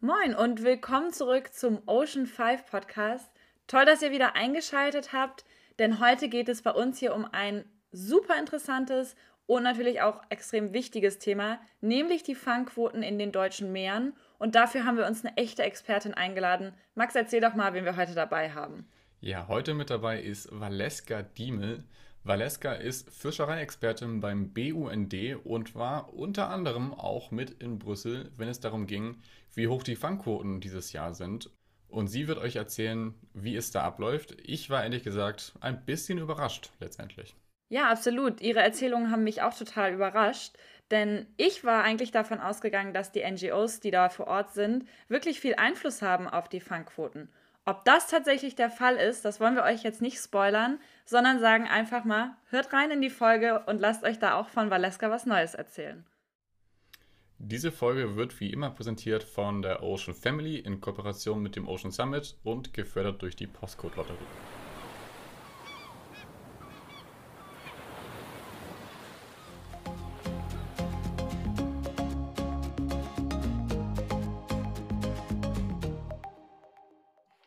Moin und willkommen zurück zum Ocean 5 Podcast. Toll, dass ihr wieder eingeschaltet habt, denn heute geht es bei uns hier um ein super interessantes und natürlich auch extrem wichtiges Thema, nämlich die Fangquoten in den deutschen Meeren. Und dafür haben wir uns eine echte Expertin eingeladen. Max, erzähl doch mal, wen wir heute dabei haben. Ja, heute mit dabei ist Valeska Diemel. Valeska ist Fischereiexpertin beim BUND und war unter anderem auch mit in Brüssel, wenn es darum ging, wie hoch die Fangquoten dieses Jahr sind. Und sie wird euch erzählen, wie es da abläuft. Ich war ehrlich gesagt ein bisschen überrascht letztendlich. Ja, absolut. Ihre Erzählungen haben mich auch total überrascht, denn ich war eigentlich davon ausgegangen, dass die NGOs, die da vor Ort sind, wirklich viel Einfluss haben auf die Fangquoten. Ob das tatsächlich der Fall ist, das wollen wir euch jetzt nicht spoilern, sondern sagen einfach mal, hört rein in die Folge und lasst euch da auch von Valeska was Neues erzählen. Diese Folge wird wie immer präsentiert von der Ocean Family in Kooperation mit dem Ocean Summit und gefördert durch die Postcode Lotterie.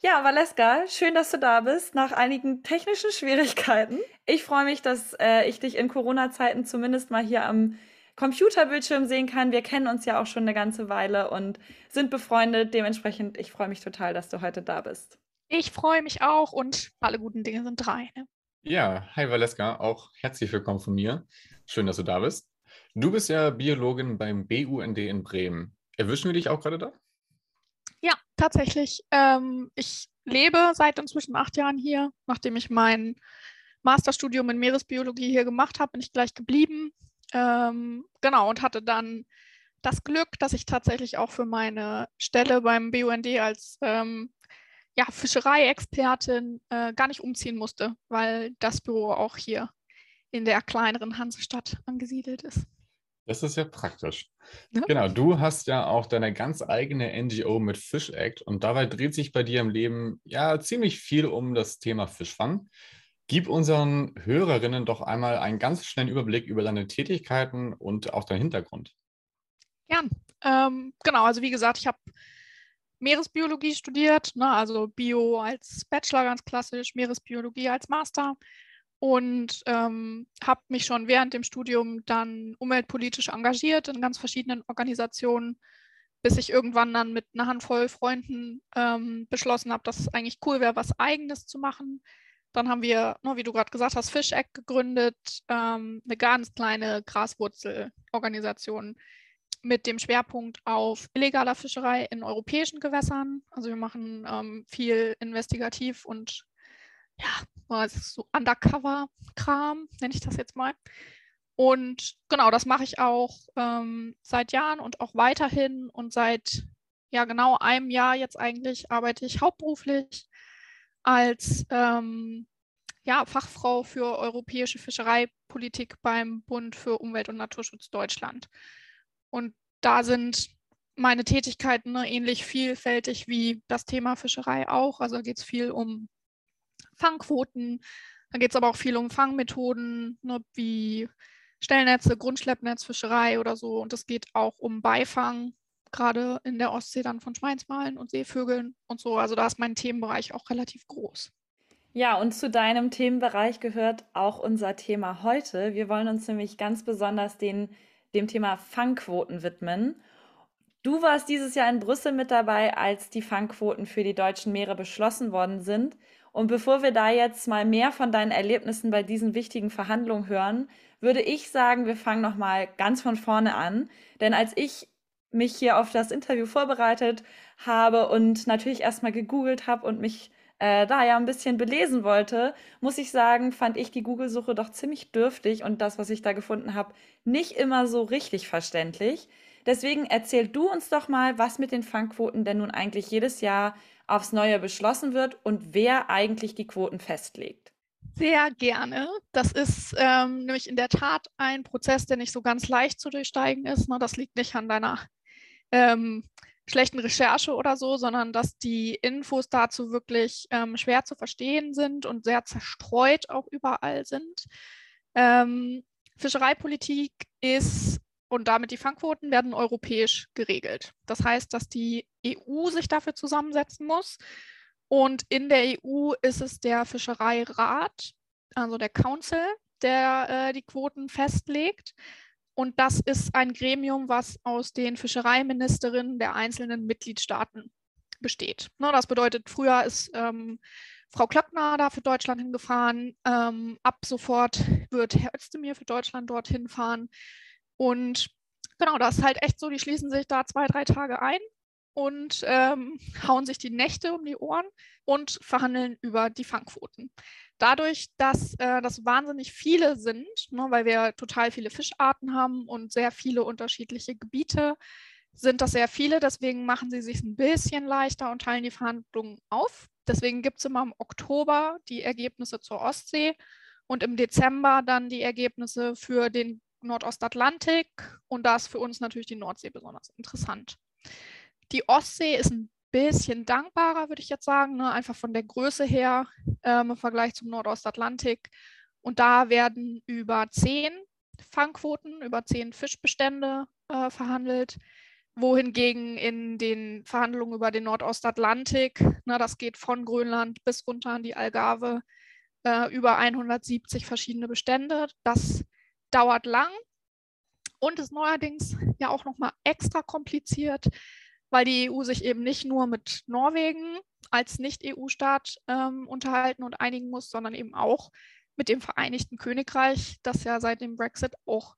Ja, Valeska, schön, dass du da bist, nach einigen technischen Schwierigkeiten. Ich freue mich, dass äh, ich dich in Corona-Zeiten zumindest mal hier am Computerbildschirm sehen kann. Wir kennen uns ja auch schon eine ganze Weile und sind befreundet. Dementsprechend, ich freue mich total, dass du heute da bist. Ich freue mich auch und alle guten Dinge sind drei. Ne? Ja, hi Valeska, auch herzlich willkommen von mir. Schön, dass du da bist. Du bist ja Biologin beim BUND in Bremen. Erwischen wir dich auch gerade da? Ja, tatsächlich. Ähm, ich lebe seit inzwischen acht Jahren hier. Nachdem ich mein Masterstudium in Meeresbiologie hier gemacht habe, bin ich gleich geblieben. Ähm, genau, und hatte dann das Glück, dass ich tatsächlich auch für meine Stelle beim BUND als ähm, ja, Fischereiexpertin äh, gar nicht umziehen musste, weil das Büro auch hier in der kleineren Hansestadt angesiedelt ist. Das ist ja praktisch. Ja. Genau, du hast ja auch deine ganz eigene NGO mit Fish Act und dabei dreht sich bei dir im Leben ja ziemlich viel um das Thema Fischfang. Gib unseren Hörerinnen doch einmal einen ganz schnellen Überblick über deine Tätigkeiten und auch deinen Hintergrund. Gern. Ähm, genau, also wie gesagt, ich habe Meeresbiologie studiert, ne, also Bio als Bachelor ganz klassisch, Meeresbiologie als Master und ähm, habe mich schon während dem Studium dann umweltpolitisch engagiert in ganz verschiedenen Organisationen, bis ich irgendwann dann mit einer Handvoll Freunden ähm, beschlossen habe, dass es eigentlich cool wäre, was Eigenes zu machen. Dann haben wir, ne, wie du gerade gesagt hast, Fish Egg gegründet, ähm, eine ganz kleine Graswurzelorganisation mit dem Schwerpunkt auf illegaler Fischerei in europäischen Gewässern. Also wir machen ähm, viel investigativ und ja, so Undercover-Kram, nenne ich das jetzt mal. Und genau, das mache ich auch ähm, seit Jahren und auch weiterhin. Und seit ja genau einem Jahr jetzt eigentlich arbeite ich hauptberuflich als ähm, ja, Fachfrau für europäische Fischereipolitik beim Bund für Umwelt und Naturschutz Deutschland. Und da sind meine Tätigkeiten ne, ähnlich vielfältig wie das Thema Fischerei auch. Also geht es viel um Fangquoten. Da geht es aber auch viel um Fangmethoden, ne, wie Stellnetze, Grundschleppnetzfischerei oder so. Und es geht auch um Beifang, gerade in der Ostsee dann von Schweinswalen und Seevögeln und so. Also da ist mein Themenbereich auch relativ groß. Ja, und zu deinem Themenbereich gehört auch unser Thema heute. Wir wollen uns nämlich ganz besonders den, dem Thema Fangquoten widmen. Du warst dieses Jahr in Brüssel mit dabei, als die Fangquoten für die deutschen Meere beschlossen worden sind. Und bevor wir da jetzt mal mehr von deinen Erlebnissen bei diesen wichtigen Verhandlungen hören, würde ich sagen, wir fangen noch mal ganz von vorne an, denn als ich mich hier auf das Interview vorbereitet habe und natürlich erstmal gegoogelt habe und mich äh, da ja ein bisschen belesen wollte, muss ich sagen, fand ich die Google-Suche doch ziemlich dürftig und das, was ich da gefunden habe, nicht immer so richtig verständlich. Deswegen erzähl du uns doch mal, was mit den Fangquoten denn nun eigentlich jedes Jahr aufs Neue beschlossen wird und wer eigentlich die Quoten festlegt. Sehr gerne. Das ist ähm, nämlich in der Tat ein Prozess, der nicht so ganz leicht zu durchsteigen ist. Ne? Das liegt nicht an deiner ähm, schlechten Recherche oder so, sondern dass die Infos dazu wirklich ähm, schwer zu verstehen sind und sehr zerstreut auch überall sind. Ähm, Fischereipolitik ist und damit die Fangquoten werden europäisch geregelt. Das heißt, dass die EU sich dafür zusammensetzen muss. Und in der EU ist es der Fischereirat, also der Council, der äh, die Quoten festlegt. Und das ist ein Gremium, was aus den Fischereiministerinnen der einzelnen Mitgliedstaaten besteht. Ne, das bedeutet, früher ist ähm, Frau Klöckner da für Deutschland hingefahren. Ähm, ab sofort wird Herr Özdemir für Deutschland dorthin fahren. Und genau, das ist halt echt so, die schließen sich da zwei, drei Tage ein und ähm, hauen sich die Nächte um die Ohren und verhandeln über die Fangquoten. Dadurch, dass äh, das wahnsinnig viele sind, ne, weil wir total viele Fischarten haben und sehr viele unterschiedliche Gebiete, sind das sehr viele. Deswegen machen sie sich ein bisschen leichter und teilen die Verhandlungen auf. Deswegen gibt es immer im Oktober die Ergebnisse zur Ostsee und im Dezember dann die Ergebnisse für den Nordostatlantik. Und da ist für uns natürlich die Nordsee besonders interessant. Die Ostsee ist ein bisschen dankbarer, würde ich jetzt sagen, ne? einfach von der Größe her ähm, im Vergleich zum Nordostatlantik. Und da werden über zehn Fangquoten, über zehn Fischbestände äh, verhandelt wohingegen in den Verhandlungen über den Nordostatlantik, na, das geht von Grönland bis runter an die Algarve, äh, über 170 verschiedene Bestände. Das dauert lang und ist neuerdings ja auch nochmal extra kompliziert, weil die EU sich eben nicht nur mit Norwegen als Nicht-EU-Staat ähm, unterhalten und einigen muss, sondern eben auch mit dem Vereinigten Königreich, das ja seit dem Brexit auch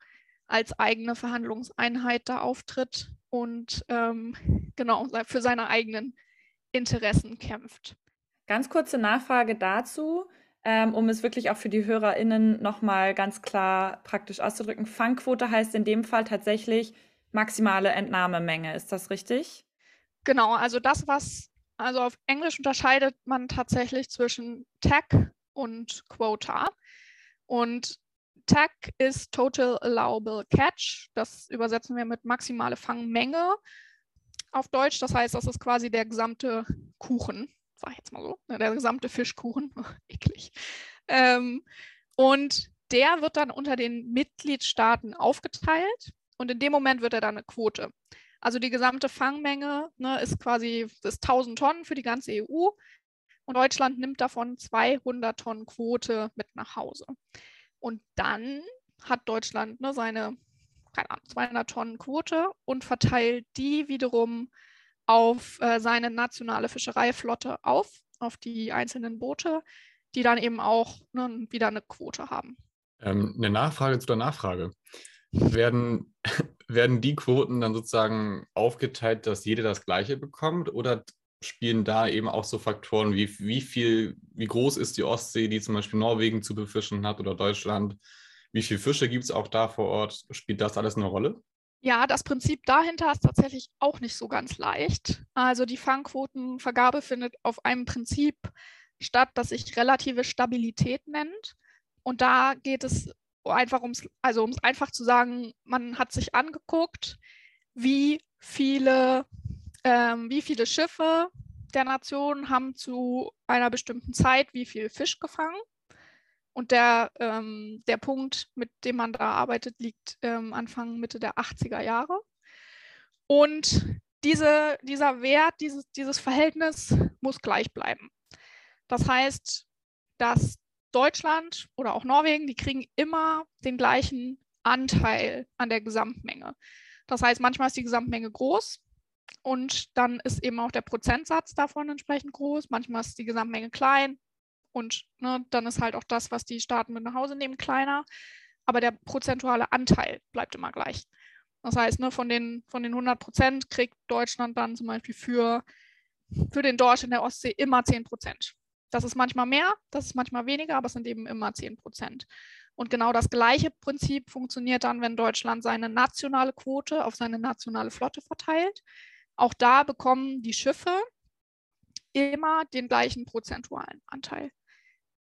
als eigene Verhandlungseinheit da auftritt und ähm, genau für seine eigenen Interessen kämpft. Ganz kurze Nachfrage dazu, ähm, um es wirklich auch für die HörerInnen nochmal ganz klar praktisch auszudrücken. Fangquote heißt in dem Fall tatsächlich maximale Entnahmemenge. Ist das richtig? Genau, also das, was, also auf Englisch unterscheidet man tatsächlich zwischen Tag und Quota. Und TAC ist Total Allowable Catch. Das übersetzen wir mit maximale Fangmenge auf Deutsch. Das heißt, das ist quasi der gesamte Kuchen, sag ich jetzt mal so, ne, der gesamte Fischkuchen. Eklig. Ähm, und der wird dann unter den Mitgliedstaaten aufgeteilt und in dem Moment wird er dann eine Quote. Also die gesamte Fangmenge ne, ist quasi ist 1000 Tonnen für die ganze EU und Deutschland nimmt davon 200 Tonnen Quote mit nach Hause. Und dann hat Deutschland ne, seine, keine Ahnung, 200 Tonnen Quote und verteilt die wiederum auf äh, seine nationale Fischereiflotte auf, auf die einzelnen Boote, die dann eben auch ne, wieder eine Quote haben. Ähm, eine Nachfrage zu der Nachfrage. Werden, werden die Quoten dann sozusagen aufgeteilt, dass jeder das gleiche bekommt oder spielen da eben auch so Faktoren wie wie viel, wie groß ist die Ostsee, die zum Beispiel Norwegen zu befischen hat oder Deutschland? Wie viele Fische gibt es auch da vor Ort? Spielt das alles eine Rolle? Ja, das Prinzip dahinter ist tatsächlich auch nicht so ganz leicht. Also die Fangquotenvergabe findet auf einem Prinzip statt, das sich relative Stabilität nennt. Und da geht es einfach ums, also um es einfach zu sagen, man hat sich angeguckt, wie viele ähm, wie viele Schiffe der Nation haben zu einer bestimmten Zeit wie viel Fisch gefangen. Und der, ähm, der Punkt, mit dem man da arbeitet, liegt ähm, Anfang, Mitte der 80er Jahre. Und diese, dieser Wert, dieses, dieses Verhältnis muss gleich bleiben. Das heißt, dass Deutschland oder auch Norwegen, die kriegen immer den gleichen Anteil an der Gesamtmenge. Das heißt, manchmal ist die Gesamtmenge groß, und dann ist eben auch der Prozentsatz davon entsprechend groß. Manchmal ist die Gesamtmenge klein und ne, dann ist halt auch das, was die Staaten mit nach Hause nehmen, kleiner. Aber der prozentuale Anteil bleibt immer gleich. Das heißt, ne, von, den, von den 100 Prozent kriegt Deutschland dann zum Beispiel für, für den Dorsch in der Ostsee immer 10 Prozent. Das ist manchmal mehr, das ist manchmal weniger, aber es sind eben immer 10 Prozent. Und genau das gleiche Prinzip funktioniert dann, wenn Deutschland seine nationale Quote auf seine nationale Flotte verteilt. Auch da bekommen die Schiffe immer den gleichen prozentualen Anteil.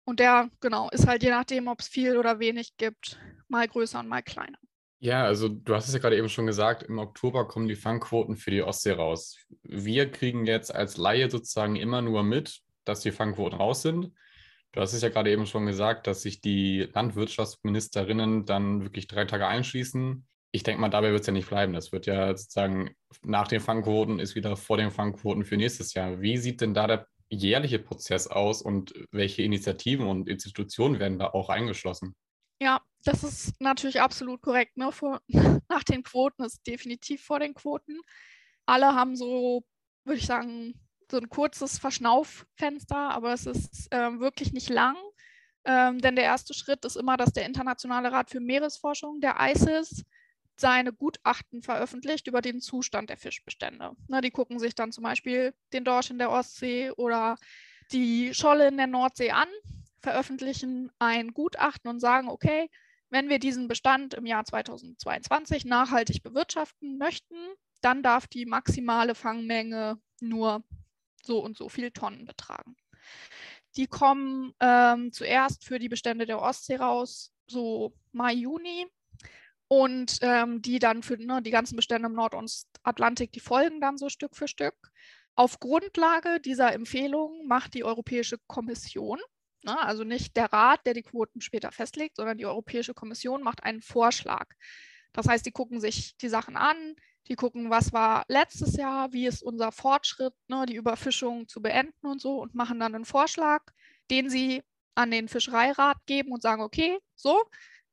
Und der, genau, ist halt je nachdem, ob es viel oder wenig gibt, mal größer und mal kleiner. Ja, also du hast es ja gerade eben schon gesagt, im Oktober kommen die Fangquoten für die Ostsee raus. Wir kriegen jetzt als Laie sozusagen immer nur mit, dass die Fangquoten raus sind. Du hast es ja gerade eben schon gesagt, dass sich die Landwirtschaftsministerinnen dann wirklich drei Tage einschließen, ich denke mal, dabei wird es ja nicht bleiben. Das wird ja sozusagen nach den Fangquoten ist wieder vor den Fangquoten für nächstes Jahr. Wie sieht denn da der jährliche Prozess aus und welche Initiativen und Institutionen werden da auch eingeschlossen? Ja, das ist natürlich absolut korrekt. Ne? Vor, nach den Quoten ist definitiv vor den Quoten. Alle haben so, würde ich sagen, so ein kurzes Verschnauffenster, aber es ist äh, wirklich nicht lang. Ähm, denn der erste Schritt ist immer, dass der Internationale Rat für Meeresforschung, der ICES, seine Gutachten veröffentlicht über den Zustand der Fischbestände. Ne, die gucken sich dann zum Beispiel den Dorsch in der Ostsee oder die Scholle in der Nordsee an, veröffentlichen ein Gutachten und sagen, okay, wenn wir diesen Bestand im Jahr 2022 nachhaltig bewirtschaften möchten, dann darf die maximale Fangmenge nur so und so viel Tonnen betragen. Die kommen ähm, zuerst für die Bestände der Ostsee raus, so Mai, Juni. Und ähm, die dann für ne, die ganzen Bestände im Nordostatlantik, die folgen dann so Stück für Stück. Auf Grundlage dieser Empfehlung macht die Europäische Kommission, ne, also nicht der Rat, der die Quoten später festlegt, sondern die Europäische Kommission macht einen Vorschlag. Das heißt, die gucken sich die Sachen an, die gucken, was war letztes Jahr, wie ist unser Fortschritt, ne, die Überfischung zu beenden und so und machen dann einen Vorschlag, den sie an den Fischereirat geben und sagen, okay, so,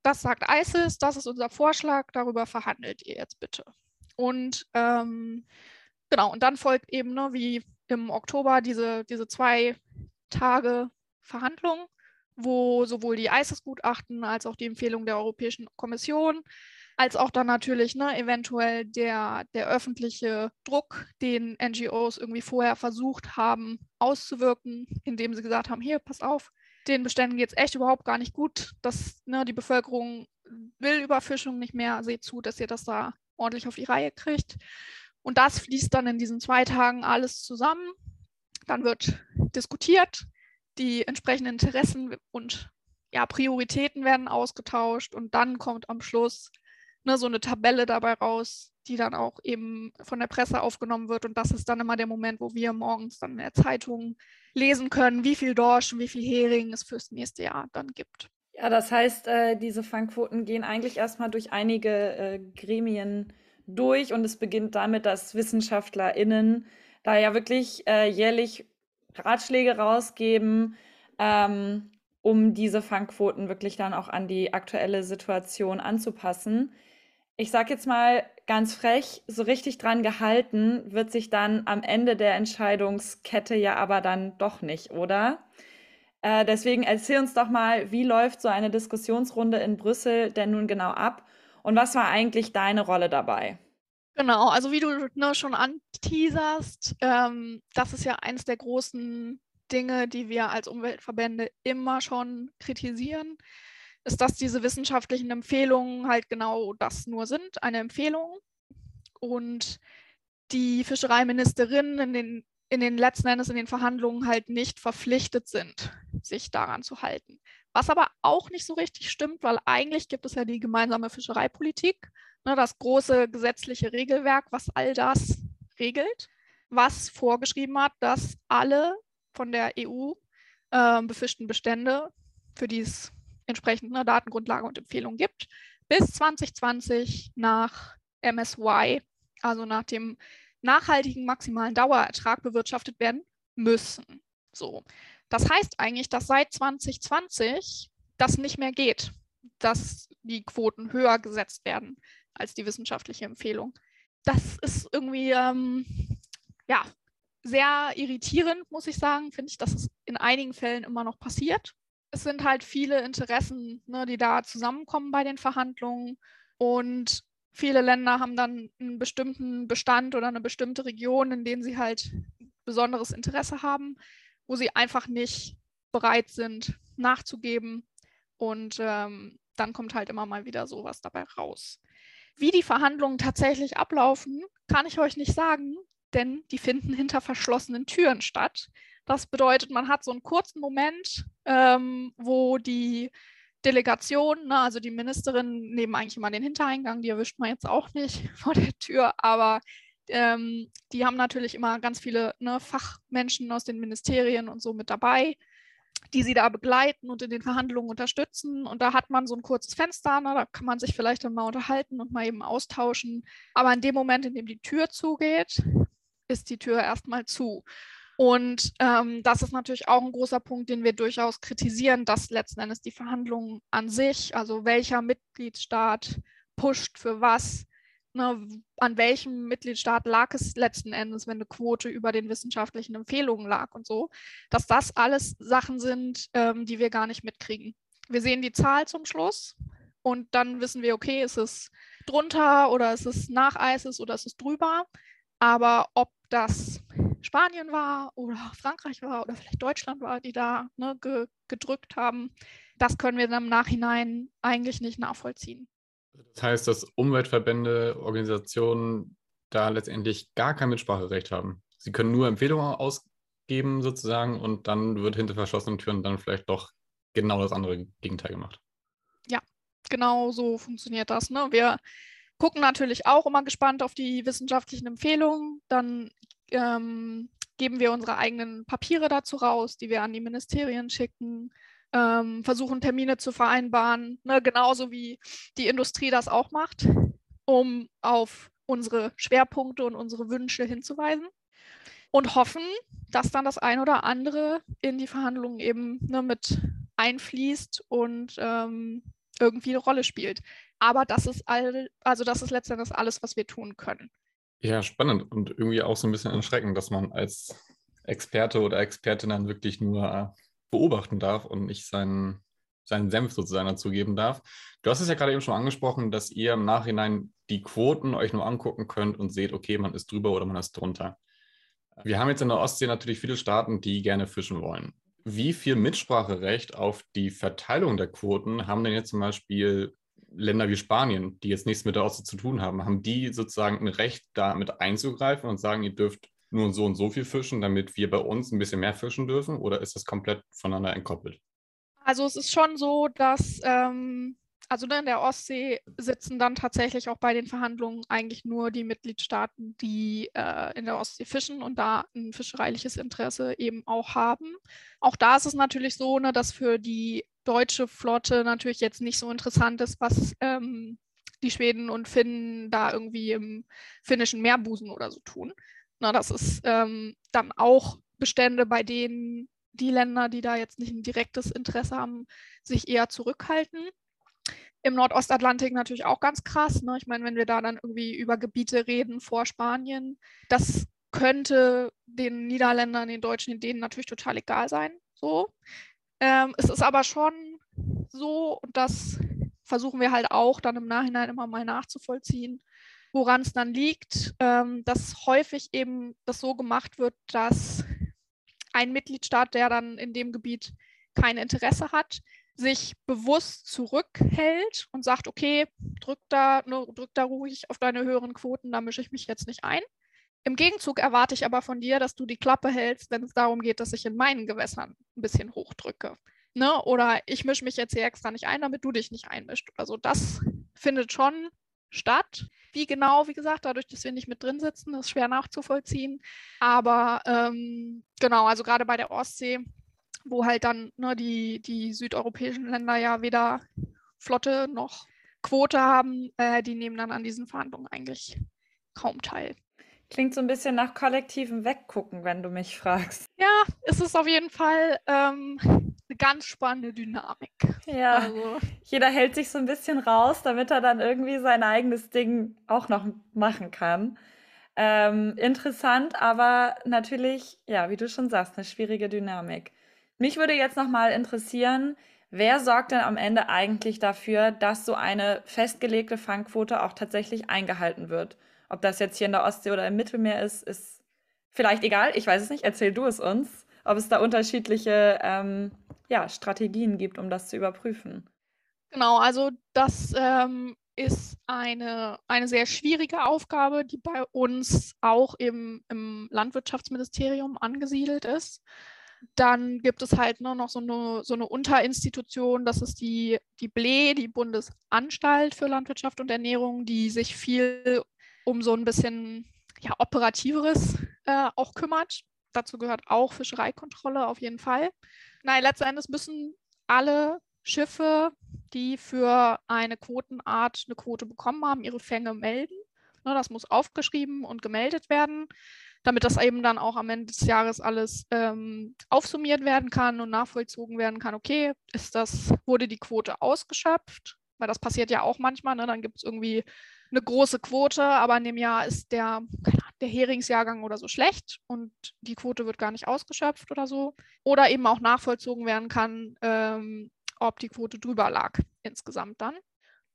das sagt ISIS, das ist unser Vorschlag, darüber verhandelt ihr jetzt bitte. Und ähm, genau, und dann folgt eben, ne, wie im Oktober, diese, diese zwei Tage Verhandlung, wo sowohl die ISIS-Gutachten als auch die Empfehlung der Europäischen Kommission als auch dann natürlich ne, eventuell der, der öffentliche Druck, den NGOs irgendwie vorher versucht haben auszuwirken, indem sie gesagt haben, hier, pass auf, den Beständen geht es echt überhaupt gar nicht gut. dass ne, die Bevölkerung will Überfischung nicht mehr. Seht zu, dass ihr das da ordentlich auf die Reihe kriegt. Und das fließt dann in diesen zwei Tagen alles zusammen. Dann wird diskutiert, die entsprechenden Interessen und ja, Prioritäten werden ausgetauscht und dann kommt am Schluss ne, so eine Tabelle dabei raus, die dann auch eben von der Presse aufgenommen wird. Und das ist dann immer der Moment, wo wir morgens dann in der Zeitung lesen können, wie viel Dorsch und wie viel Hering es fürs nächste Jahr dann gibt. Ja, das heißt, äh, diese Fangquoten gehen eigentlich erstmal durch einige äh, Gremien durch und es beginnt damit, dass WissenschaftlerInnen da ja wirklich äh, jährlich Ratschläge rausgeben, ähm, um diese Fangquoten wirklich dann auch an die aktuelle Situation anzupassen ich sage jetzt mal ganz frech, so richtig dran gehalten wird sich dann am Ende der Entscheidungskette ja aber dann doch nicht, oder? Äh, deswegen erzähl uns doch mal, wie läuft so eine Diskussionsrunde in Brüssel denn nun genau ab und was war eigentlich deine Rolle dabei? Genau, also wie du ne, schon anteaserst, ähm, das ist ja eines der großen Dinge, die wir als Umweltverbände immer schon kritisieren ist, dass diese wissenschaftlichen Empfehlungen halt genau das nur sind, eine Empfehlung. Und die Fischereiministerinnen in den, in den letzten Endes in den Verhandlungen halt nicht verpflichtet sind, sich daran zu halten. Was aber auch nicht so richtig stimmt, weil eigentlich gibt es ja die gemeinsame Fischereipolitik, ne, das große gesetzliche Regelwerk, was all das regelt, was vorgeschrieben hat, dass alle von der EU äh, befischten Bestände, für die es entsprechend eine Datengrundlage und Empfehlung gibt, bis 2020 nach MSY, also nach dem nachhaltigen maximalen Dauerertrag bewirtschaftet werden müssen. So. Das heißt eigentlich, dass seit 2020 das nicht mehr geht, dass die Quoten höher gesetzt werden als die wissenschaftliche Empfehlung. Das ist irgendwie ähm, ja, sehr irritierend, muss ich sagen, finde ich, dass es in einigen Fällen immer noch passiert es sind halt viele Interessen, ne, die da zusammenkommen bei den Verhandlungen. Und viele Länder haben dann einen bestimmten Bestand oder eine bestimmte Region, in denen sie halt besonderes Interesse haben, wo sie einfach nicht bereit sind, nachzugeben. Und ähm, dann kommt halt immer mal wieder sowas dabei raus. Wie die Verhandlungen tatsächlich ablaufen, kann ich euch nicht sagen, denn die finden hinter verschlossenen Türen statt. Das bedeutet, man hat so einen kurzen Moment, ähm, wo die Delegation, ne, also die Ministerin, nehmen eigentlich immer den Hintereingang, die erwischt man jetzt auch nicht vor der Tür, aber ähm, die haben natürlich immer ganz viele ne, Fachmenschen aus den Ministerien und so mit dabei, die sie da begleiten und in den Verhandlungen unterstützen. Und da hat man so ein kurzes Fenster, ne? da kann man sich vielleicht dann mal unterhalten und mal eben austauschen. Aber in dem Moment, in dem die Tür zugeht, ist die Tür erstmal zu. Und ähm, das ist natürlich auch ein großer Punkt, den wir durchaus kritisieren, dass letzten Endes die Verhandlungen an sich, also welcher Mitgliedstaat pusht für was, ne, an welchem Mitgliedstaat lag es letzten Endes, wenn eine Quote über den wissenschaftlichen Empfehlungen lag und so, dass das alles Sachen sind, ähm, die wir gar nicht mitkriegen. Wir sehen die Zahl zum Schluss und dann wissen wir, okay, ist es drunter oder ist es nach ISIS oder ist es drüber. Aber ob das Spanien war oder Frankreich war oder vielleicht Deutschland war, die da ne, ge gedrückt haben, das können wir dann im Nachhinein eigentlich nicht nachvollziehen. Das heißt, dass Umweltverbände, Organisationen da letztendlich gar kein Mitspracherecht haben. Sie können nur Empfehlungen ausgeben sozusagen und dann wird hinter verschlossenen Türen dann vielleicht doch genau das andere Gegenteil gemacht. Ja, genau so funktioniert das. Ne? Wir gucken natürlich auch immer gespannt auf die wissenschaftlichen Empfehlungen. Dann ähm, geben wir unsere eigenen Papiere dazu raus, die wir an die Ministerien schicken, ähm, versuchen Termine zu vereinbaren, ne, genauso wie die Industrie das auch macht, um auf unsere Schwerpunkte und unsere Wünsche hinzuweisen und hoffen, dass dann das ein oder andere in die Verhandlungen eben ne, mit einfließt und ähm, irgendwie eine Rolle spielt. Aber das ist all, also das ist letztendlich alles, was wir tun können. Ja, spannend und irgendwie auch so ein bisschen erschreckend, dass man als Experte oder Expertin dann wirklich nur beobachten darf und nicht seinen, seinen Senf sozusagen dazugeben darf. Du hast es ja gerade eben schon angesprochen, dass ihr im Nachhinein die Quoten euch nur angucken könnt und seht, okay, man ist drüber oder man ist drunter. Wir haben jetzt in der Ostsee natürlich viele Staaten, die gerne fischen wollen. Wie viel Mitspracherecht auf die Verteilung der Quoten haben denn jetzt zum Beispiel Länder wie Spanien, die jetzt nichts mit der Ostsee zu tun haben, haben die sozusagen ein Recht, da mit einzugreifen und sagen, ihr dürft nur so und so viel fischen, damit wir bei uns ein bisschen mehr fischen dürfen? Oder ist das komplett voneinander entkoppelt? Also es ist schon so, dass ähm, also ne, in der Ostsee sitzen dann tatsächlich auch bei den Verhandlungen eigentlich nur die Mitgliedstaaten, die äh, in der Ostsee fischen und da ein fischereiliches Interesse eben auch haben. Auch da ist es natürlich so, ne, dass für die deutsche Flotte natürlich jetzt nicht so interessant ist, was ähm, die Schweden und Finnen da irgendwie im finnischen Meerbusen oder so tun. Na, das ist ähm, dann auch Bestände, bei denen die Länder, die da jetzt nicht ein direktes Interesse haben, sich eher zurückhalten. Im Nordostatlantik natürlich auch ganz krass. Ne? Ich meine, wenn wir da dann irgendwie über Gebiete reden vor Spanien, das könnte den Niederländern, den Deutschen, denen natürlich total egal sein. So. Ähm, es ist aber schon so, und das versuchen wir halt auch dann im Nachhinein immer mal nachzuvollziehen, woran es dann liegt, ähm, dass häufig eben das so gemacht wird, dass ein Mitgliedstaat, der dann in dem Gebiet kein Interesse hat, sich bewusst zurückhält und sagt, okay, drück da, ne, drück da ruhig auf deine höheren Quoten, da mische ich mich jetzt nicht ein. Im Gegenzug erwarte ich aber von dir, dass du die Klappe hältst, wenn es darum geht, dass ich in meinen Gewässern ein bisschen hochdrücke. Ne? Oder ich mische mich jetzt hier extra nicht ein, damit du dich nicht einmischt. Also das findet schon statt. Wie genau, wie gesagt, dadurch, dass wir nicht mit drin sitzen, ist schwer nachzuvollziehen. Aber ähm, genau, also gerade bei der Ostsee, wo halt dann ne, die, die südeuropäischen Länder ja weder Flotte noch Quote haben, äh, die nehmen dann an diesen Verhandlungen eigentlich kaum teil. Klingt so ein bisschen nach kollektivem Weggucken, wenn du mich fragst. Ja, es ist auf jeden Fall ähm, eine ganz spannende Dynamik. Ja, also. jeder hält sich so ein bisschen raus, damit er dann irgendwie sein eigenes Ding auch noch machen kann. Ähm, interessant, aber natürlich, ja, wie du schon sagst, eine schwierige Dynamik. Mich würde jetzt noch mal interessieren, wer sorgt denn am Ende eigentlich dafür, dass so eine festgelegte Fangquote auch tatsächlich eingehalten wird? Ob das jetzt hier in der Ostsee oder im Mittelmeer ist, ist vielleicht egal. Ich weiß es nicht. Erzähl du es uns, ob es da unterschiedliche ähm, ja, Strategien gibt, um das zu überprüfen. Genau, also das ähm, ist eine, eine sehr schwierige Aufgabe, die bei uns auch im, im Landwirtschaftsministerium angesiedelt ist. Dann gibt es halt nur noch so eine, so eine Unterinstitution, das ist die, die BLE, die Bundesanstalt für Landwirtschaft und Ernährung, die sich viel um so ein bisschen ja, operativeres äh, auch kümmert. dazu gehört auch Fischereikontrolle auf jeden Fall. Nein, letzten Endes müssen alle Schiffe, die für eine Quotenart eine Quote bekommen haben, ihre Fänge melden. Ne, das muss aufgeschrieben und gemeldet werden, damit das eben dann auch am Ende des Jahres alles ähm, aufsummiert werden kann und nachvollzogen werden kann. Okay, ist das, wurde die Quote ausgeschöpft? Weil das passiert ja auch manchmal. Ne? Dann gibt es irgendwie eine große Quote, aber in dem Jahr ist der, der Heringsjahrgang oder so schlecht und die Quote wird gar nicht ausgeschöpft oder so. Oder eben auch nachvollzogen werden kann, ähm, ob die Quote drüber lag insgesamt dann.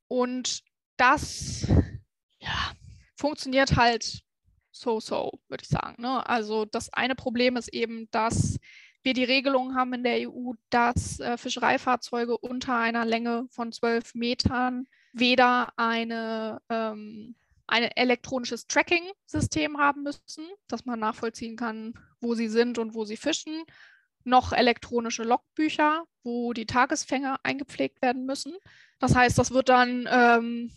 Und das ja, funktioniert halt so-so, würde ich sagen. Ne? Also das eine Problem ist eben, dass wir die Regelung haben in der EU, dass äh, Fischereifahrzeuge unter einer Länge von zwölf Metern weder eine, ähm, ein elektronisches Tracking-System haben müssen, dass man nachvollziehen kann, wo sie sind und wo sie fischen, noch elektronische Logbücher, wo die Tagesfänge eingepflegt werden müssen. Das heißt, das wird dann ähm,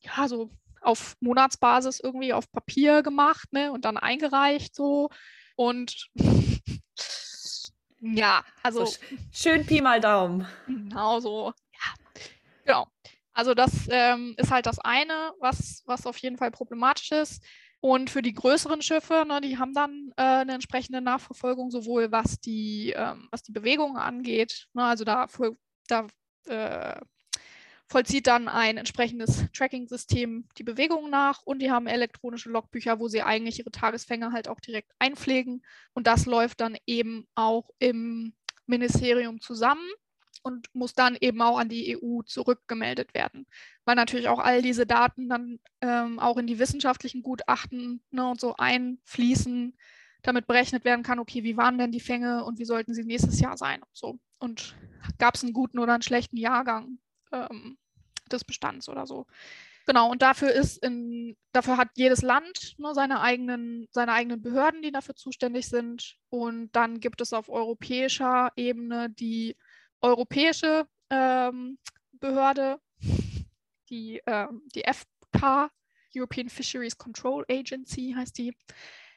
ja so auf Monatsbasis irgendwie auf Papier gemacht ne, und dann eingereicht so. Und ja, also. So schön Pi mal Daumen. Genau so. Ja, genau. Also das ähm, ist halt das eine, was, was auf jeden Fall problematisch ist. Und für die größeren Schiffe, ne, die haben dann äh, eine entsprechende Nachverfolgung, sowohl was die, ähm, was die Bewegungen angeht. Ne, also da, da äh, vollzieht dann ein entsprechendes Tracking-System die Bewegungen nach und die haben elektronische Logbücher, wo sie eigentlich ihre Tagesfänge halt auch direkt einpflegen. Und das läuft dann eben auch im Ministerium zusammen und muss dann eben auch an die EU zurückgemeldet werden. Weil natürlich auch all diese Daten dann ähm, auch in die wissenschaftlichen Gutachten ne, und so einfließen, damit berechnet werden kann, okay, wie waren denn die Fänge und wie sollten sie nächstes Jahr sein und so. Und gab es einen guten oder einen schlechten Jahrgang ähm, des Bestands oder so. Genau, und dafür ist in, dafür hat jedes Land ne, seine, eigenen, seine eigenen Behörden, die dafür zuständig sind. Und dann gibt es auf europäischer Ebene die europäische ähm, Behörde, die, ähm, die FK, European Fisheries Control Agency heißt die,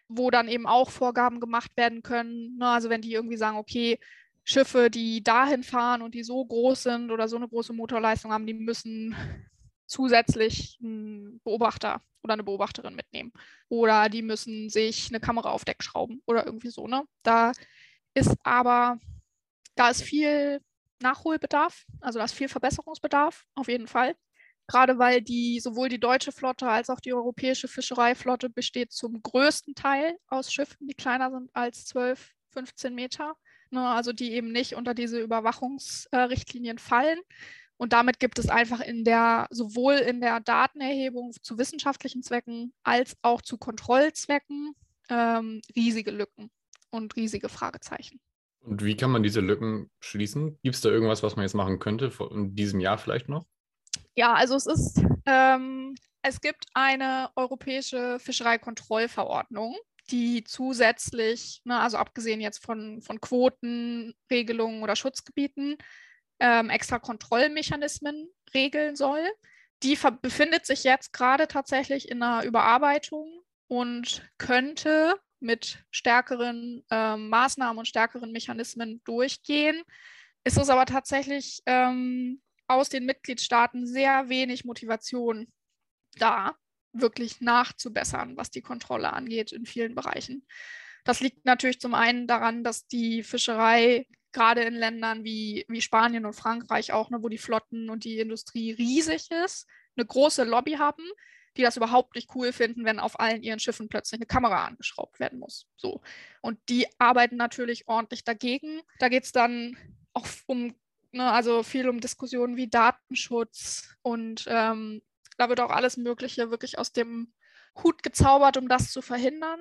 wo dann eben auch Vorgaben gemacht werden können. Ne? Also wenn die irgendwie sagen, okay, Schiffe, die dahin fahren und die so groß sind oder so eine große Motorleistung haben, die müssen zusätzlich einen Beobachter oder eine Beobachterin mitnehmen. Oder die müssen sich eine Kamera auf Deck schrauben oder irgendwie so. Ne? Da ist aber, da ist viel Nachholbedarf, also da ist viel Verbesserungsbedarf, auf jeden Fall. Gerade weil die sowohl die deutsche Flotte als auch die europäische Fischereiflotte besteht zum größten Teil aus Schiffen, die kleiner sind als 12, 15 Meter. Ne, also die eben nicht unter diese Überwachungsrichtlinien äh, fallen. Und damit gibt es einfach in der, sowohl in der Datenerhebung zu wissenschaftlichen Zwecken als auch zu Kontrollzwecken ähm, riesige Lücken und riesige Fragezeichen. Und wie kann man diese Lücken schließen? Gibt es da irgendwas, was man jetzt machen könnte, in diesem Jahr vielleicht noch? Ja, also es ist, ähm, es gibt eine europäische Fischereikontrollverordnung, die zusätzlich, ne, also abgesehen jetzt von, von Quotenregelungen oder Schutzgebieten, ähm, extra Kontrollmechanismen regeln soll. Die befindet sich jetzt gerade tatsächlich in einer Überarbeitung und könnte mit stärkeren äh, Maßnahmen und stärkeren Mechanismen durchgehen. Es ist aber tatsächlich ähm, aus den Mitgliedstaaten sehr wenig Motivation da, wirklich nachzubessern, was die Kontrolle angeht in vielen Bereichen. Das liegt natürlich zum einen daran, dass die Fischerei gerade in Ländern wie, wie Spanien und Frankreich auch, ne, wo die Flotten und die Industrie riesig ist, eine große Lobby haben, die das überhaupt nicht cool finden, wenn auf allen ihren Schiffen plötzlich eine Kamera angeschraubt werden muss. So. Und die arbeiten natürlich ordentlich dagegen. Da geht es dann auch um, ne, also viel um Diskussionen wie Datenschutz und ähm, da wird auch alles Mögliche wirklich aus dem Hut gezaubert, um das zu verhindern.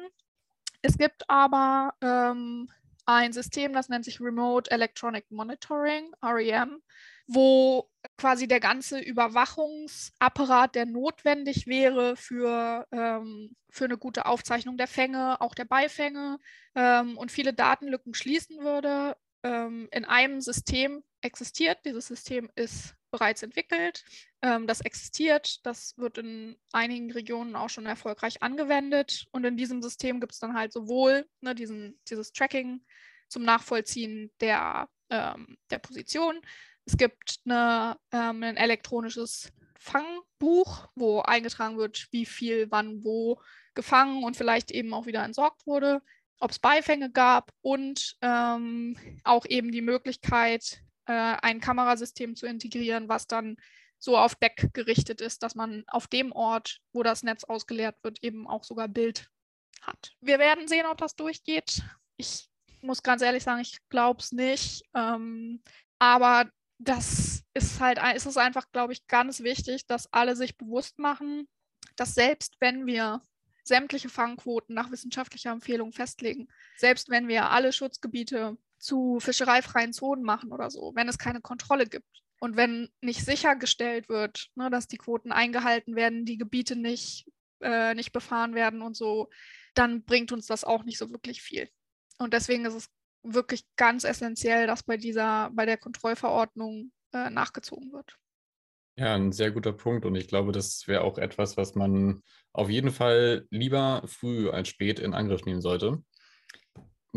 Es gibt aber ähm, ein System, das nennt sich Remote Electronic Monitoring, REM, wo quasi der ganze Überwachungsapparat, der notwendig wäre für, ähm, für eine gute Aufzeichnung der Fänge, auch der Beifänge ähm, und viele Datenlücken schließen würde, ähm, in einem System existiert, dieses System ist bereits entwickelt, ähm, das existiert, das wird in einigen Regionen auch schon erfolgreich angewendet. Und in diesem System gibt es dann halt sowohl ne, diesen, dieses Tracking zum Nachvollziehen der, ähm, der Position, es gibt eine, ähm, ein elektronisches Fangbuch, wo eingetragen wird, wie viel wann wo gefangen und vielleicht eben auch wieder entsorgt wurde, ob es Beifänge gab und ähm, auch eben die Möglichkeit, äh, ein Kamerasystem zu integrieren, was dann so auf Deck gerichtet ist, dass man auf dem Ort, wo das Netz ausgeleert wird, eben auch sogar Bild hat. Wir werden sehen, ob das durchgeht. Ich muss ganz ehrlich sagen, ich glaube es nicht. Ähm, aber das ist halt, ist es einfach, glaube ich, ganz wichtig, dass alle sich bewusst machen, dass selbst wenn wir sämtliche Fangquoten nach wissenschaftlicher Empfehlung festlegen, selbst wenn wir alle Schutzgebiete zu fischereifreien Zonen machen oder so, wenn es keine Kontrolle gibt und wenn nicht sichergestellt wird, ne, dass die Quoten eingehalten werden, die Gebiete nicht, äh, nicht befahren werden und so, dann bringt uns das auch nicht so wirklich viel. Und deswegen ist es wirklich ganz essentiell, dass bei dieser, bei der Kontrollverordnung äh, nachgezogen wird. Ja, ein sehr guter Punkt und ich glaube, das wäre auch etwas, was man auf jeden Fall lieber früh als spät in Angriff nehmen sollte.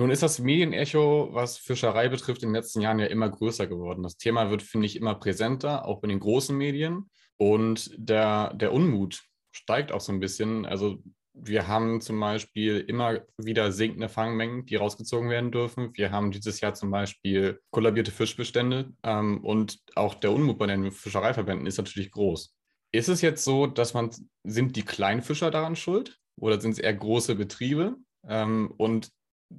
Nun ist das Medienecho, was Fischerei betrifft, in den letzten Jahren ja immer größer geworden. Das Thema wird, finde ich, immer präsenter, auch in den großen Medien. Und der, der Unmut steigt auch so ein bisschen. Also wir haben zum Beispiel immer wieder sinkende Fangmengen, die rausgezogen werden dürfen. Wir haben dieses Jahr zum Beispiel kollabierte Fischbestände ähm, und auch der Unmut bei den Fischereiverbänden ist natürlich groß. Ist es jetzt so, dass man, sind die Kleinfischer daran schuld oder sind es eher große Betriebe? Ähm, und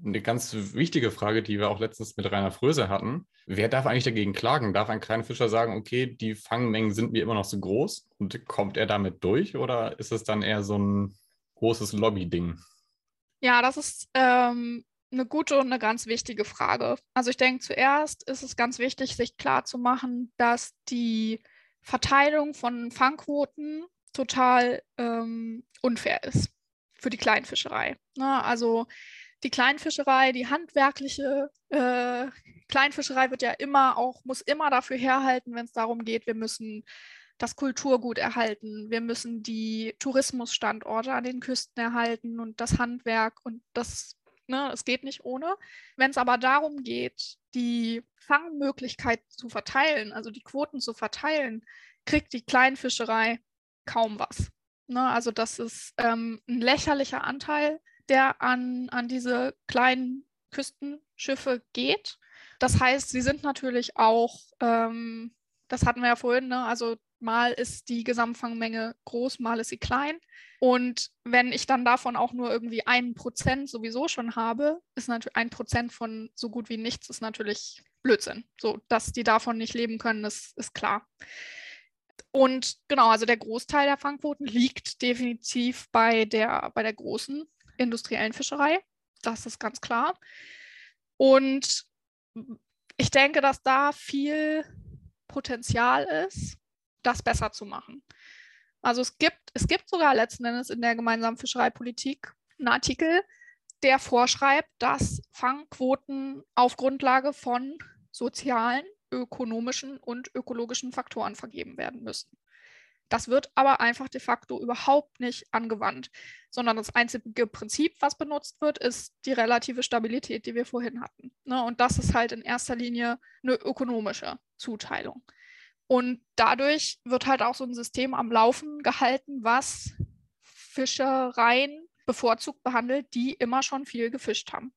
eine ganz wichtige Frage, die wir auch letztens mit Rainer Fröse hatten. Wer darf eigentlich dagegen klagen? Darf ein Kleinfischer sagen, okay, die Fangmengen sind mir immer noch so groß und kommt er damit durch? Oder ist es dann eher so ein großes Lobby-Ding? Ja, das ist ähm, eine gute und eine ganz wichtige Frage. Also ich denke, zuerst ist es ganz wichtig, sich klarzumachen, dass die Verteilung von Fangquoten total ähm, unfair ist für die Kleinfischerei. Ne? also die Kleinfischerei, die handwerkliche äh, Kleinfischerei wird ja immer auch, muss immer dafür herhalten, wenn es darum geht, wir müssen das Kulturgut erhalten. Wir müssen die Tourismusstandorte an den Küsten erhalten und das Handwerk und das, ne, es geht nicht ohne. Wenn es aber darum geht, die Fangmöglichkeit zu verteilen, also die Quoten zu verteilen, kriegt die Kleinfischerei kaum was. Ne, also das ist ähm, ein lächerlicher Anteil, der an, an diese kleinen Küstenschiffe geht. Das heißt, sie sind natürlich auch, ähm, das hatten wir ja vorhin, ne, also mal ist die Gesamtfangmenge groß, mal ist sie klein. Und wenn ich dann davon auch nur irgendwie ein Prozent sowieso schon habe, ist natürlich ein Prozent von so gut wie nichts ist natürlich Blödsinn. So, dass die davon nicht leben können, ist, ist klar. Und genau, also der Großteil der Fangquoten liegt definitiv bei der, bei der großen industriellen Fischerei. Das ist ganz klar. Und ich denke, dass da viel Potenzial ist, das besser zu machen. Also es gibt, es gibt sogar letzten Endes in der gemeinsamen Fischereipolitik einen Artikel, der vorschreibt, dass Fangquoten auf Grundlage von sozialen, ökonomischen und ökologischen Faktoren vergeben werden müssen. Das wird aber einfach de facto überhaupt nicht angewandt, sondern das einzige Prinzip, was benutzt wird, ist die relative Stabilität, die wir vorhin hatten. Ne? Und das ist halt in erster Linie eine ökonomische Zuteilung. Und dadurch wird halt auch so ein System am Laufen gehalten, was Fischereien bevorzugt behandelt, die immer schon viel gefischt haben.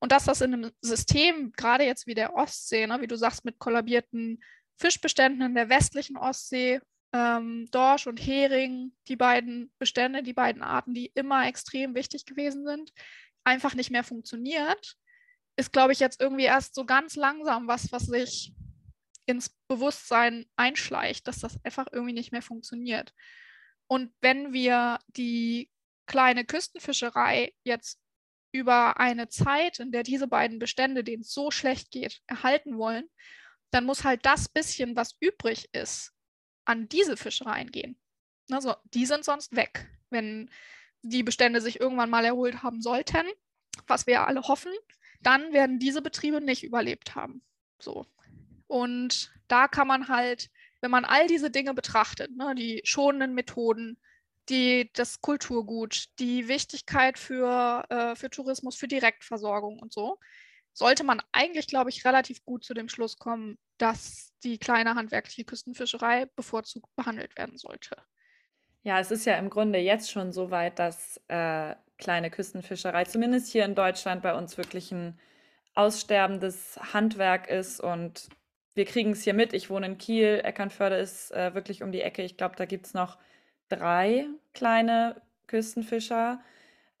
Und dass das in einem System, gerade jetzt wie der Ostsee, ne, wie du sagst, mit kollabierten Fischbeständen in der westlichen Ostsee, ähm, Dorsch und Hering, die beiden Bestände, die beiden Arten, die immer extrem wichtig gewesen sind, einfach nicht mehr funktioniert, ist, glaube ich, jetzt irgendwie erst so ganz langsam was, was sich ins Bewusstsein einschleicht, dass das einfach irgendwie nicht mehr funktioniert. Und wenn wir die kleine Küstenfischerei jetzt über eine Zeit, in der diese beiden Bestände, denen es so schlecht geht, erhalten wollen, dann muss halt das bisschen, was übrig ist, an diese Fischereien gehen. Also die sind sonst weg, wenn die Bestände sich irgendwann mal erholt haben sollten, was wir alle hoffen, dann werden diese Betriebe nicht überlebt haben. So. Und da kann man halt, wenn man all diese Dinge betrachtet, ne, die schonenden Methoden, die, das Kulturgut, die Wichtigkeit für, äh, für Tourismus, für Direktversorgung und so, sollte man eigentlich, glaube ich, relativ gut zu dem Schluss kommen, dass die kleine handwerkliche Küstenfischerei bevorzugt behandelt werden sollte. Ja, es ist ja im Grunde jetzt schon so weit, dass äh, kleine Küstenfischerei, zumindest hier in Deutschland, bei uns wirklich ein aussterbendes Handwerk ist und wir kriegen es hier mit. Ich wohne in Kiel, Eckernförde ist äh, wirklich um die Ecke. Ich glaube, da gibt es noch drei kleine Küstenfischer,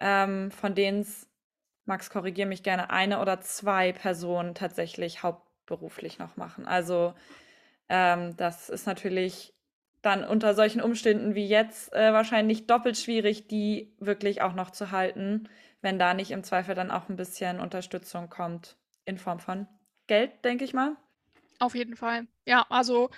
ähm, von denen es, Max, korrigiere mich gerne, eine oder zwei Personen tatsächlich hauptberuflich noch machen. Also ähm, das ist natürlich dann unter solchen Umständen wie jetzt äh, wahrscheinlich doppelt schwierig, die wirklich auch noch zu halten, wenn da nicht im Zweifel dann auch ein bisschen Unterstützung kommt in Form von Geld, denke ich mal. Auf jeden Fall. Ja, also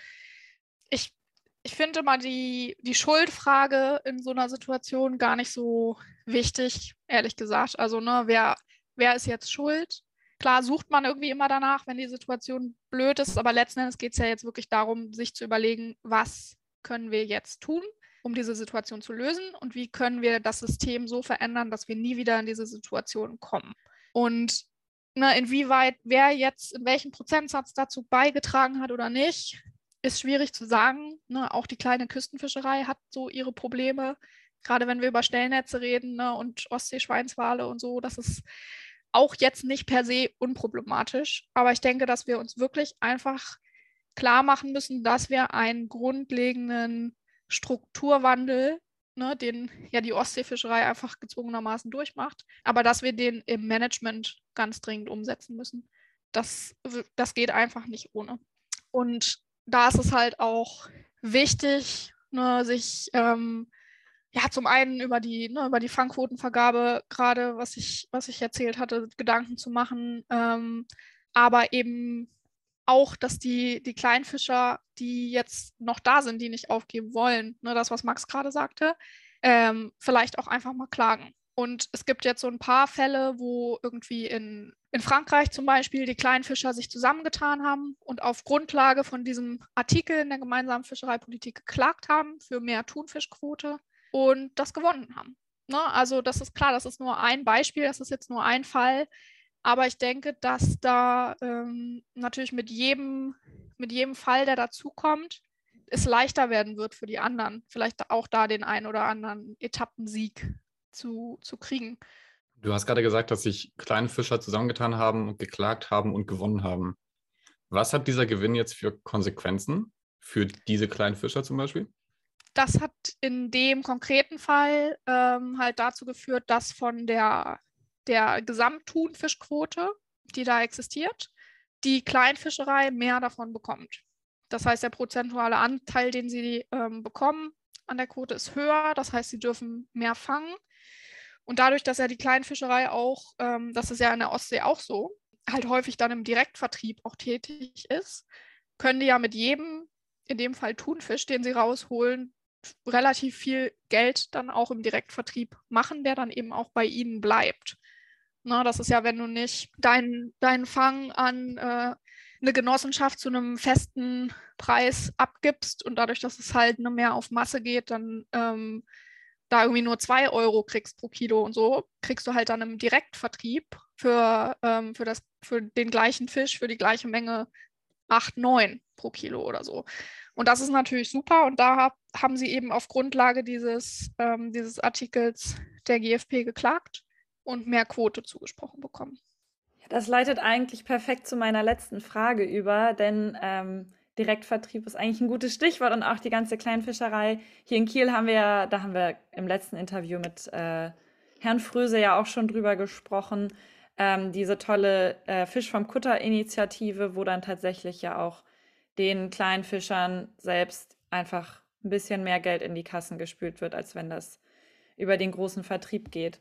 ich, ich finde mal die, die Schuldfrage in so einer Situation gar nicht so wichtig, ehrlich gesagt. Also, ne, wer, wer ist jetzt schuld? Klar sucht man irgendwie immer danach, wenn die Situation blöd ist, aber letzten Endes geht es ja jetzt wirklich darum, sich zu überlegen, was können wir jetzt tun, um diese Situation zu lösen und wie können wir das System so verändern, dass wir nie wieder in diese Situation kommen. Und ne, inwieweit wer jetzt in welchem Prozentsatz dazu beigetragen hat oder nicht, ist schwierig zu sagen. Ne, auch die kleine Küstenfischerei hat so ihre Probleme, gerade wenn wir über Stellnetze reden ne, und Ostseeschweinswale und so. Das ist auch jetzt nicht per se unproblematisch. Aber ich denke, dass wir uns wirklich einfach klar machen müssen, dass wir einen grundlegenden Strukturwandel, ne, den ja die Ostseefischerei einfach gezwungenermaßen durchmacht, aber dass wir den im Management ganz dringend umsetzen müssen. Das, das geht einfach nicht ohne. Und da ist es halt auch wichtig, ne, sich ähm, ja zum einen über die, ne, über die Fangquotenvergabe gerade, was ich, was ich erzählt hatte, Gedanken zu machen, ähm, aber eben auch, dass die, die Kleinfischer, die jetzt noch da sind, die nicht aufgeben wollen, ne, das, was Max gerade sagte, ähm, vielleicht auch einfach mal klagen. Und es gibt jetzt so ein paar Fälle, wo irgendwie in, in Frankreich zum Beispiel die Kleinfischer sich zusammengetan haben und auf Grundlage von diesem Artikel in der gemeinsamen Fischereipolitik geklagt haben für mehr Thunfischquote und das gewonnen haben. Ne? Also das ist klar, das ist nur ein Beispiel, das ist jetzt nur ein Fall. Aber ich denke, dass da ähm, natürlich mit jedem, mit jedem Fall, der dazukommt, es leichter werden wird für die anderen, vielleicht auch da den einen oder anderen Etappensieg zu, zu kriegen. Du hast gerade gesagt, dass sich kleine Fischer zusammengetan haben, geklagt haben und gewonnen haben. Was hat dieser Gewinn jetzt für Konsequenzen für diese kleinen Fischer zum Beispiel? Das hat in dem konkreten Fall ähm, halt dazu geführt, dass von der der Gesamtthunfischquote, die da existiert, die Kleinfischerei mehr davon bekommt. Das heißt, der prozentuale Anteil, den sie ähm, bekommen an der Quote, ist höher. Das heißt, sie dürfen mehr fangen. Und dadurch, dass ja die Kleinfischerei auch, ähm, das ist ja in der Ostsee auch so, halt häufig dann im Direktvertrieb auch tätig ist, können die ja mit jedem, in dem Fall Thunfisch, den sie rausholen, relativ viel Geld dann auch im Direktvertrieb machen, der dann eben auch bei ihnen bleibt. Na, das ist ja, wenn du nicht deinen dein Fang an äh, eine Genossenschaft zu einem festen Preis abgibst und dadurch, dass es halt mehr auf Masse geht, dann ähm, da irgendwie nur zwei Euro kriegst pro Kilo und so, kriegst du halt dann im Direktvertrieb für, ähm, für, das, für den gleichen Fisch, für die gleiche Menge 8, 9 pro Kilo oder so. Und das ist natürlich super und da hab, haben sie eben auf Grundlage dieses, ähm, dieses Artikels der GfP geklagt und mehr Quote zugesprochen bekommen. Das leitet eigentlich perfekt zu meiner letzten Frage über, denn ähm, Direktvertrieb ist eigentlich ein gutes Stichwort und auch die ganze Kleinfischerei. Hier in Kiel haben wir ja, da haben wir im letzten Interview mit äh, Herrn Fröse ja auch schon drüber gesprochen, ähm, diese tolle äh, Fisch vom Kutter-Initiative, wo dann tatsächlich ja auch den Kleinfischern selbst einfach ein bisschen mehr Geld in die Kassen gespült wird, als wenn das über den großen Vertrieb geht.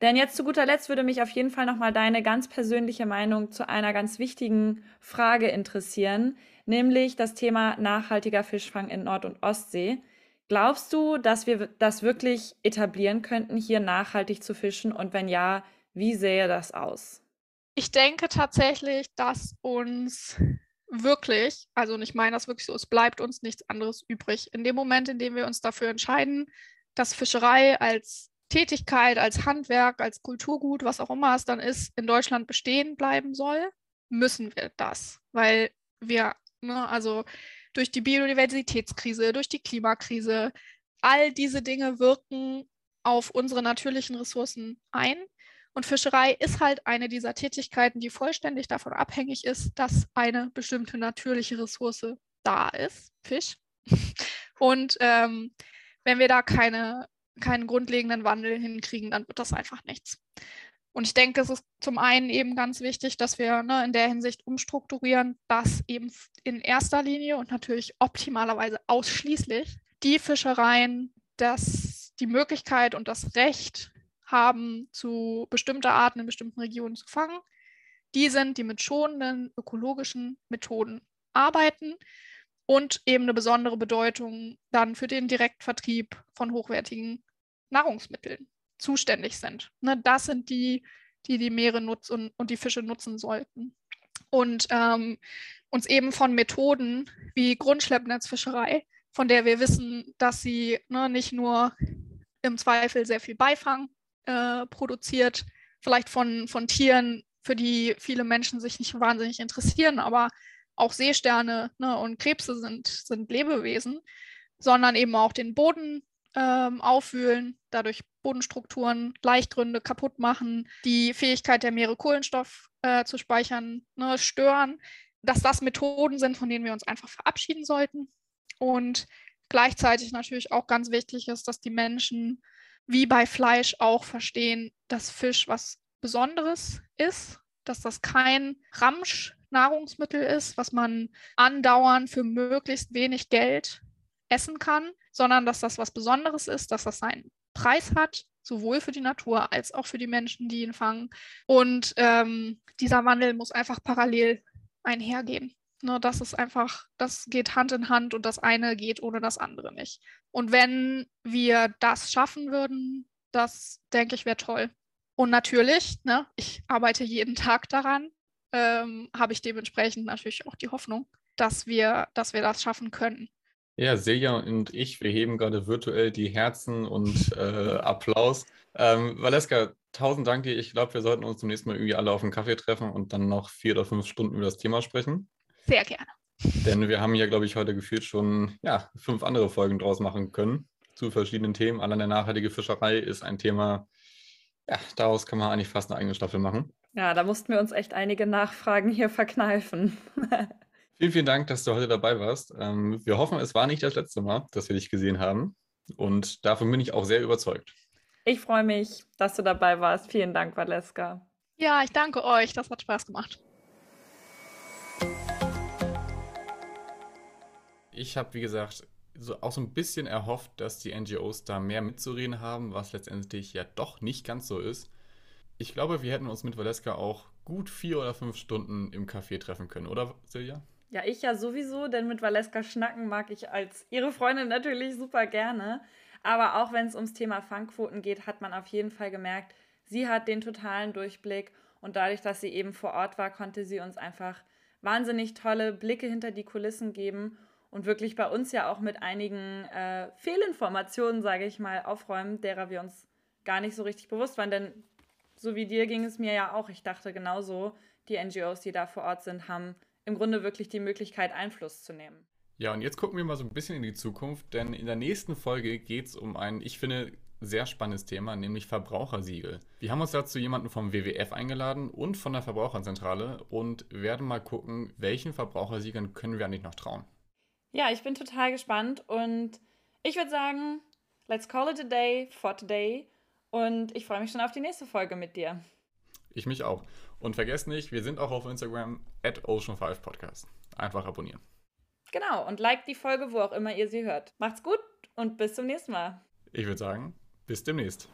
Denn jetzt zu guter Letzt würde mich auf jeden Fall nochmal deine ganz persönliche Meinung zu einer ganz wichtigen Frage interessieren, nämlich das Thema nachhaltiger Fischfang in Nord- und Ostsee. Glaubst du, dass wir das wirklich etablieren könnten, hier nachhaltig zu fischen? Und wenn ja, wie sähe das aus? Ich denke tatsächlich, dass uns wirklich, also ich meine das wirklich so, es bleibt uns nichts anderes übrig. In dem Moment, in dem wir uns dafür entscheiden, dass Fischerei als Tätigkeit, als Handwerk, als Kulturgut, was auch immer es dann ist, in Deutschland bestehen bleiben soll, müssen wir das, weil wir, ne, also durch die Biodiversitätskrise, durch die Klimakrise, all diese Dinge wirken auf unsere natürlichen Ressourcen ein. Und Fischerei ist halt eine dieser Tätigkeiten, die vollständig davon abhängig ist, dass eine bestimmte natürliche Ressource da ist, Fisch. Und ähm, wenn wir da keine, keinen grundlegenden Wandel hinkriegen, dann wird das einfach nichts. Und ich denke, es ist zum einen eben ganz wichtig, dass wir ne, in der Hinsicht umstrukturieren, dass eben in erster Linie und natürlich optimalerweise ausschließlich die Fischereien das, die Möglichkeit und das Recht haben, zu bestimmter Arten in bestimmten Regionen zu fangen. Die sind, die mit schonenden ökologischen Methoden arbeiten und eben eine besondere Bedeutung dann für den Direktvertrieb von hochwertigen Nahrungsmitteln zuständig sind. Ne, das sind die, die die Meere nutzen und die Fische nutzen sollten. Und ähm, uns eben von Methoden wie Grundschleppnetzfischerei, von der wir wissen, dass sie ne, nicht nur im Zweifel sehr viel Beifang äh, produziert, vielleicht von, von Tieren, für die viele Menschen sich nicht wahnsinnig interessieren, aber auch Seesterne ne, und Krebse sind, sind Lebewesen, sondern eben auch den Boden ähm, aufwühlen, dadurch Bodenstrukturen, Leichtgründe kaputt machen, die Fähigkeit der Meere Kohlenstoff äh, zu speichern ne, stören, dass das Methoden sind, von denen wir uns einfach verabschieden sollten. Und gleichzeitig natürlich auch ganz wichtig ist, dass die Menschen wie bei Fleisch auch verstehen, dass Fisch was Besonderes ist, dass das kein Ramsch-Nahrungsmittel ist, was man andauernd für möglichst wenig Geld essen kann, sondern dass das was Besonderes ist, dass das seinen Preis hat, sowohl für die Natur als auch für die Menschen, die ihn fangen. Und ähm, dieser Wandel muss einfach parallel einhergehen. Ne, das ist einfach, das geht Hand in Hand und das eine geht ohne das andere nicht. Und wenn wir das schaffen würden, das denke ich wäre toll. Und natürlich, ne, ich arbeite jeden Tag daran, ähm, habe ich dementsprechend natürlich auch die Hoffnung, dass wir, dass wir das schaffen können. Ja, Silja und ich, wir heben gerade virtuell die Herzen und äh, Applaus. Ähm, Valeska, tausend Dank dir. Ich glaube, wir sollten uns zum nächsten Mal irgendwie alle auf einen Kaffee treffen und dann noch vier oder fünf Stunden über das Thema sprechen. Sehr gerne. Denn wir haben ja, glaube ich, heute gefühlt schon ja, fünf andere Folgen draus machen können zu verschiedenen Themen. Allein der nachhaltige Fischerei ist ein Thema, ja, daraus kann man eigentlich fast eine eigene Staffel machen. Ja, da mussten wir uns echt einige Nachfragen hier verkneifen. Vielen, vielen Dank, dass du heute dabei warst. Ähm, wir hoffen, es war nicht das letzte Mal, dass wir dich gesehen haben. Und davon bin ich auch sehr überzeugt. Ich freue mich, dass du dabei warst. Vielen Dank, Valeska. Ja, ich danke euch. Das hat Spaß gemacht. Ich habe, wie gesagt, so auch so ein bisschen erhofft, dass die NGOs da mehr mitzureden haben, was letztendlich ja doch nicht ganz so ist. Ich glaube, wir hätten uns mit Valeska auch gut vier oder fünf Stunden im Café treffen können, oder Silja? Ja, ich ja sowieso, denn mit Valeska schnacken mag ich als ihre Freundin natürlich super gerne. Aber auch wenn es ums Thema Fangquoten geht, hat man auf jeden Fall gemerkt, sie hat den totalen Durchblick und dadurch, dass sie eben vor Ort war, konnte sie uns einfach wahnsinnig tolle Blicke hinter die Kulissen geben und wirklich bei uns ja auch mit einigen äh, Fehlinformationen, sage ich mal, aufräumen, derer wir uns gar nicht so richtig bewusst waren. Denn so wie dir ging es mir ja auch. Ich dachte genauso, die NGOs, die da vor Ort sind, haben im Grunde wirklich die Möglichkeit, Einfluss zu nehmen. Ja, und jetzt gucken wir mal so ein bisschen in die Zukunft, denn in der nächsten Folge geht es um ein, ich finde, sehr spannendes Thema, nämlich Verbrauchersiegel. Wir haben uns dazu jemanden vom WWF eingeladen und von der Verbraucherzentrale und werden mal gucken, welchen Verbrauchersiegeln können wir eigentlich noch trauen. Ja, ich bin total gespannt und ich würde sagen, let's call it a day for today und ich freue mich schon auf die nächste Folge mit dir. Ich mich auch. Und vergesst nicht, wir sind auch auf Instagram at Ocean5Podcast. Einfach abonnieren. Genau, und liked die Folge, wo auch immer ihr sie hört. Macht's gut und bis zum nächsten Mal. Ich würde sagen, bis demnächst.